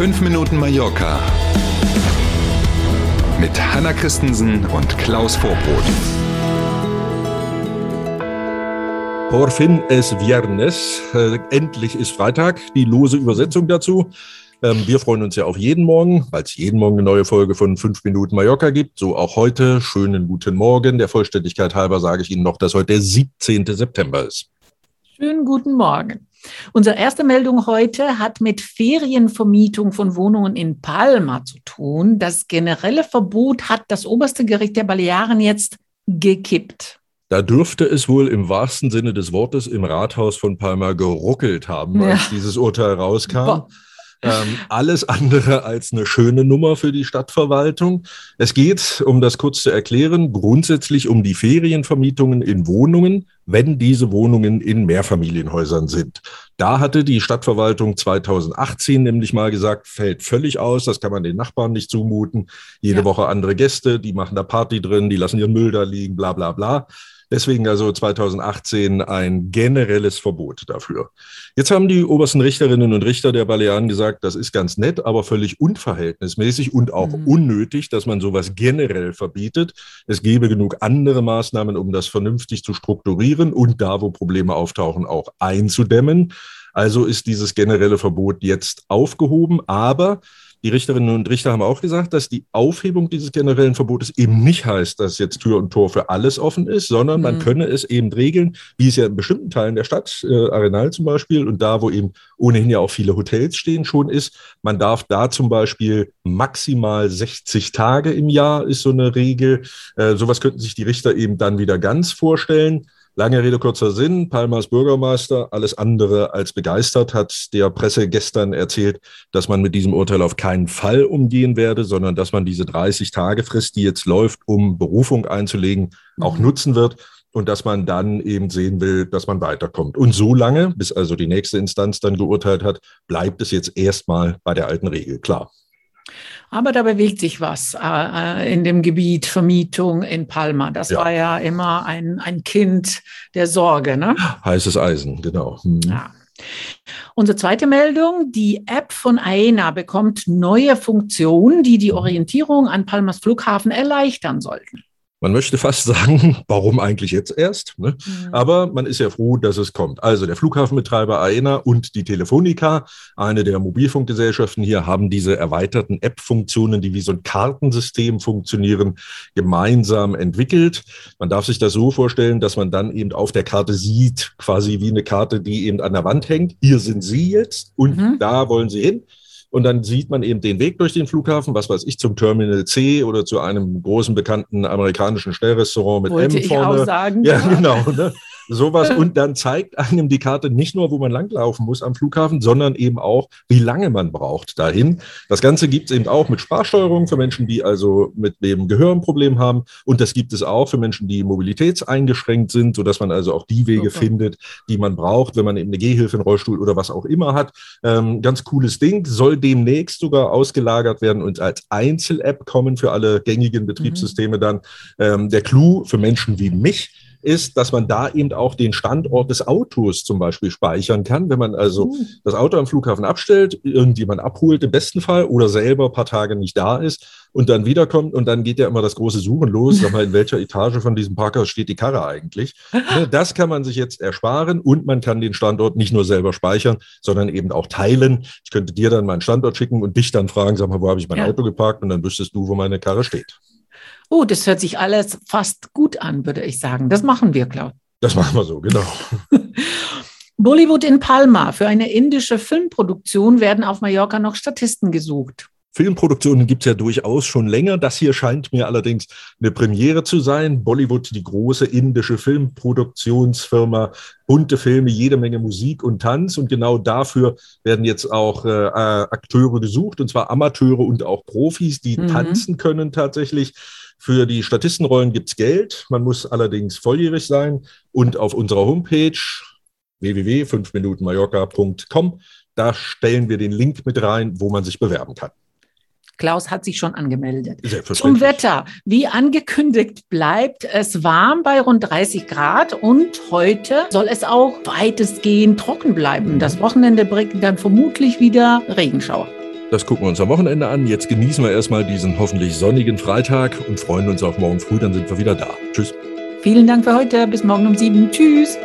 5 Minuten Mallorca mit Hanna Christensen und Klaus Vorbrot. Por fin es viernes. Äh, endlich ist Freitag. Die lose Übersetzung dazu. Ähm, wir freuen uns ja auf jeden Morgen, weil es jeden Morgen eine neue Folge von 5 Minuten Mallorca gibt. So auch heute. Schönen guten Morgen. Der Vollständigkeit halber sage ich Ihnen noch, dass heute der 17. September ist. Schönen guten Morgen. Unsere erste Meldung heute hat mit Ferienvermietung von Wohnungen in Palma zu tun. Das generelle Verbot hat das oberste Gericht der Balearen jetzt gekippt. Da dürfte es wohl im wahrsten Sinne des Wortes im Rathaus von Palma geruckelt haben, als ja. dieses Urteil rauskam. Boah. Ähm, alles andere als eine schöne Nummer für die Stadtverwaltung. Es geht, um das kurz zu erklären, grundsätzlich um die Ferienvermietungen in Wohnungen, wenn diese Wohnungen in Mehrfamilienhäusern sind. Da hatte die Stadtverwaltung 2018 nämlich mal gesagt, fällt völlig aus, das kann man den Nachbarn nicht zumuten. Jede ja. Woche andere Gäste, die machen da Party drin, die lassen ihren Müll da liegen, bla bla bla. Deswegen also 2018 ein generelles Verbot dafür. Jetzt haben die obersten Richterinnen und Richter der Balearen gesagt, das ist ganz nett, aber völlig unverhältnismäßig und auch mhm. unnötig, dass man sowas generell verbietet. Es gäbe genug andere Maßnahmen, um das vernünftig zu strukturieren und da, wo Probleme auftauchen, auch einzudämmen. Also ist dieses generelle Verbot jetzt aufgehoben, aber die Richterinnen und Richter haben auch gesagt, dass die Aufhebung dieses generellen Verbotes eben nicht heißt, dass jetzt Tür und Tor für alles offen ist, sondern mhm. man könne es eben regeln, wie es ja in bestimmten Teilen der Stadt, äh, Arenal zum Beispiel, und da, wo eben ohnehin ja auch viele Hotels stehen, schon ist. Man darf da zum Beispiel maximal 60 Tage im Jahr, ist so eine Regel. Äh, sowas könnten sich die Richter eben dann wieder ganz vorstellen. Lange Rede, kurzer Sinn. Palmas Bürgermeister, alles andere als begeistert, hat der Presse gestern erzählt, dass man mit diesem Urteil auf keinen Fall umgehen werde, sondern dass man diese 30-Tage-Frist, die jetzt läuft, um Berufung einzulegen, auch mhm. nutzen wird und dass man dann eben sehen will, dass man weiterkommt. Und so lange, bis also die nächste Instanz dann geurteilt hat, bleibt es jetzt erstmal bei der alten Regel, klar. Aber da bewegt sich was äh, in dem Gebiet Vermietung in Palma. Das ja. war ja immer ein, ein Kind der Sorge. Ne? Heißes Eisen, genau. Hm. Ja. Unsere zweite Meldung, die App von AENA bekommt neue Funktionen, die die Orientierung an Palmas Flughafen erleichtern sollten. Man möchte fast sagen, warum eigentlich jetzt erst? Ne? Mhm. Aber man ist ja froh, dass es kommt. Also der Flughafenbetreiber AENA und die Telefonica, eine der Mobilfunkgesellschaften hier, haben diese erweiterten App-Funktionen, die wie so ein Kartensystem funktionieren, gemeinsam entwickelt. Man darf sich das so vorstellen, dass man dann eben auf der Karte sieht, quasi wie eine Karte, die eben an der Wand hängt. Hier sind Sie jetzt und mhm. da wollen Sie hin. Und dann sieht man eben den Weg durch den Flughafen, was weiß ich, zum Terminal C oder zu einem großen bekannten amerikanischen Schnellrestaurant mit Wollte M vorne. Ich auch sagen, ja, ja. genau. Ne? Sowas. Und dann zeigt einem die Karte nicht nur, wo man langlaufen muss am Flughafen, sondern eben auch, wie lange man braucht dahin. Das Ganze gibt es eben auch mit Sprachsteuerung für Menschen, die also mit dem Gehör ein Problem haben. Und das gibt es auch für Menschen, die mobilitätseingeschränkt sind, sodass man also auch die Wege okay. findet, die man braucht, wenn man eben eine Gehhilfe, einen Rollstuhl oder was auch immer hat. Ähm, ganz cooles Ding, soll demnächst sogar ausgelagert werden und als Einzel-App kommen für alle gängigen Betriebssysteme mhm. dann. Ähm, der Clou für Menschen wie mich ist, dass man da eben auch den Standort des Autos zum Beispiel speichern kann. Wenn man also mhm. das Auto am Flughafen abstellt, irgendjemand abholt im besten Fall oder selber ein paar Tage nicht da ist und dann wiederkommt und dann geht ja immer das große Suchen los. Sag mal, in welcher Etage von diesem Parkhaus steht die Karre eigentlich? Ne, das kann man sich jetzt ersparen und man kann den Standort nicht nur selber speichern, sondern eben auch teilen. Ich könnte dir dann meinen Standort schicken und dich dann fragen, sag mal, wo habe ich mein ja. Auto geparkt? Und dann wüsstest du, wo meine Karre steht. Oh, das hört sich alles fast gut an, würde ich sagen. Das machen wir, Claude. Das machen wir so, genau. Bollywood in Palma. Für eine indische Filmproduktion werden auf Mallorca noch Statisten gesucht. Filmproduktionen gibt es ja durchaus schon länger. Das hier scheint mir allerdings eine Premiere zu sein. Bollywood, die große indische Filmproduktionsfirma, bunte Filme, jede Menge Musik und Tanz. Und genau dafür werden jetzt auch äh, Akteure gesucht, und zwar Amateure und auch Profis, die mhm. tanzen können tatsächlich. Für die Statistenrollen gibt's Geld. Man muss allerdings volljährig sein. Und auf unserer Homepage www.5minutenmallorca.com, da stellen wir den Link mit rein, wo man sich bewerben kann. Klaus hat sich schon angemeldet. Zum Wetter. Wie angekündigt bleibt es warm bei rund 30 Grad und heute soll es auch weitestgehend trocken bleiben. Das Wochenende bringt dann vermutlich wieder Regenschauer. Das gucken wir uns am Wochenende an. Jetzt genießen wir erstmal diesen hoffentlich sonnigen Freitag und freuen uns auf morgen früh. Dann sind wir wieder da. Tschüss. Vielen Dank für heute. Bis morgen um sieben. Tschüss.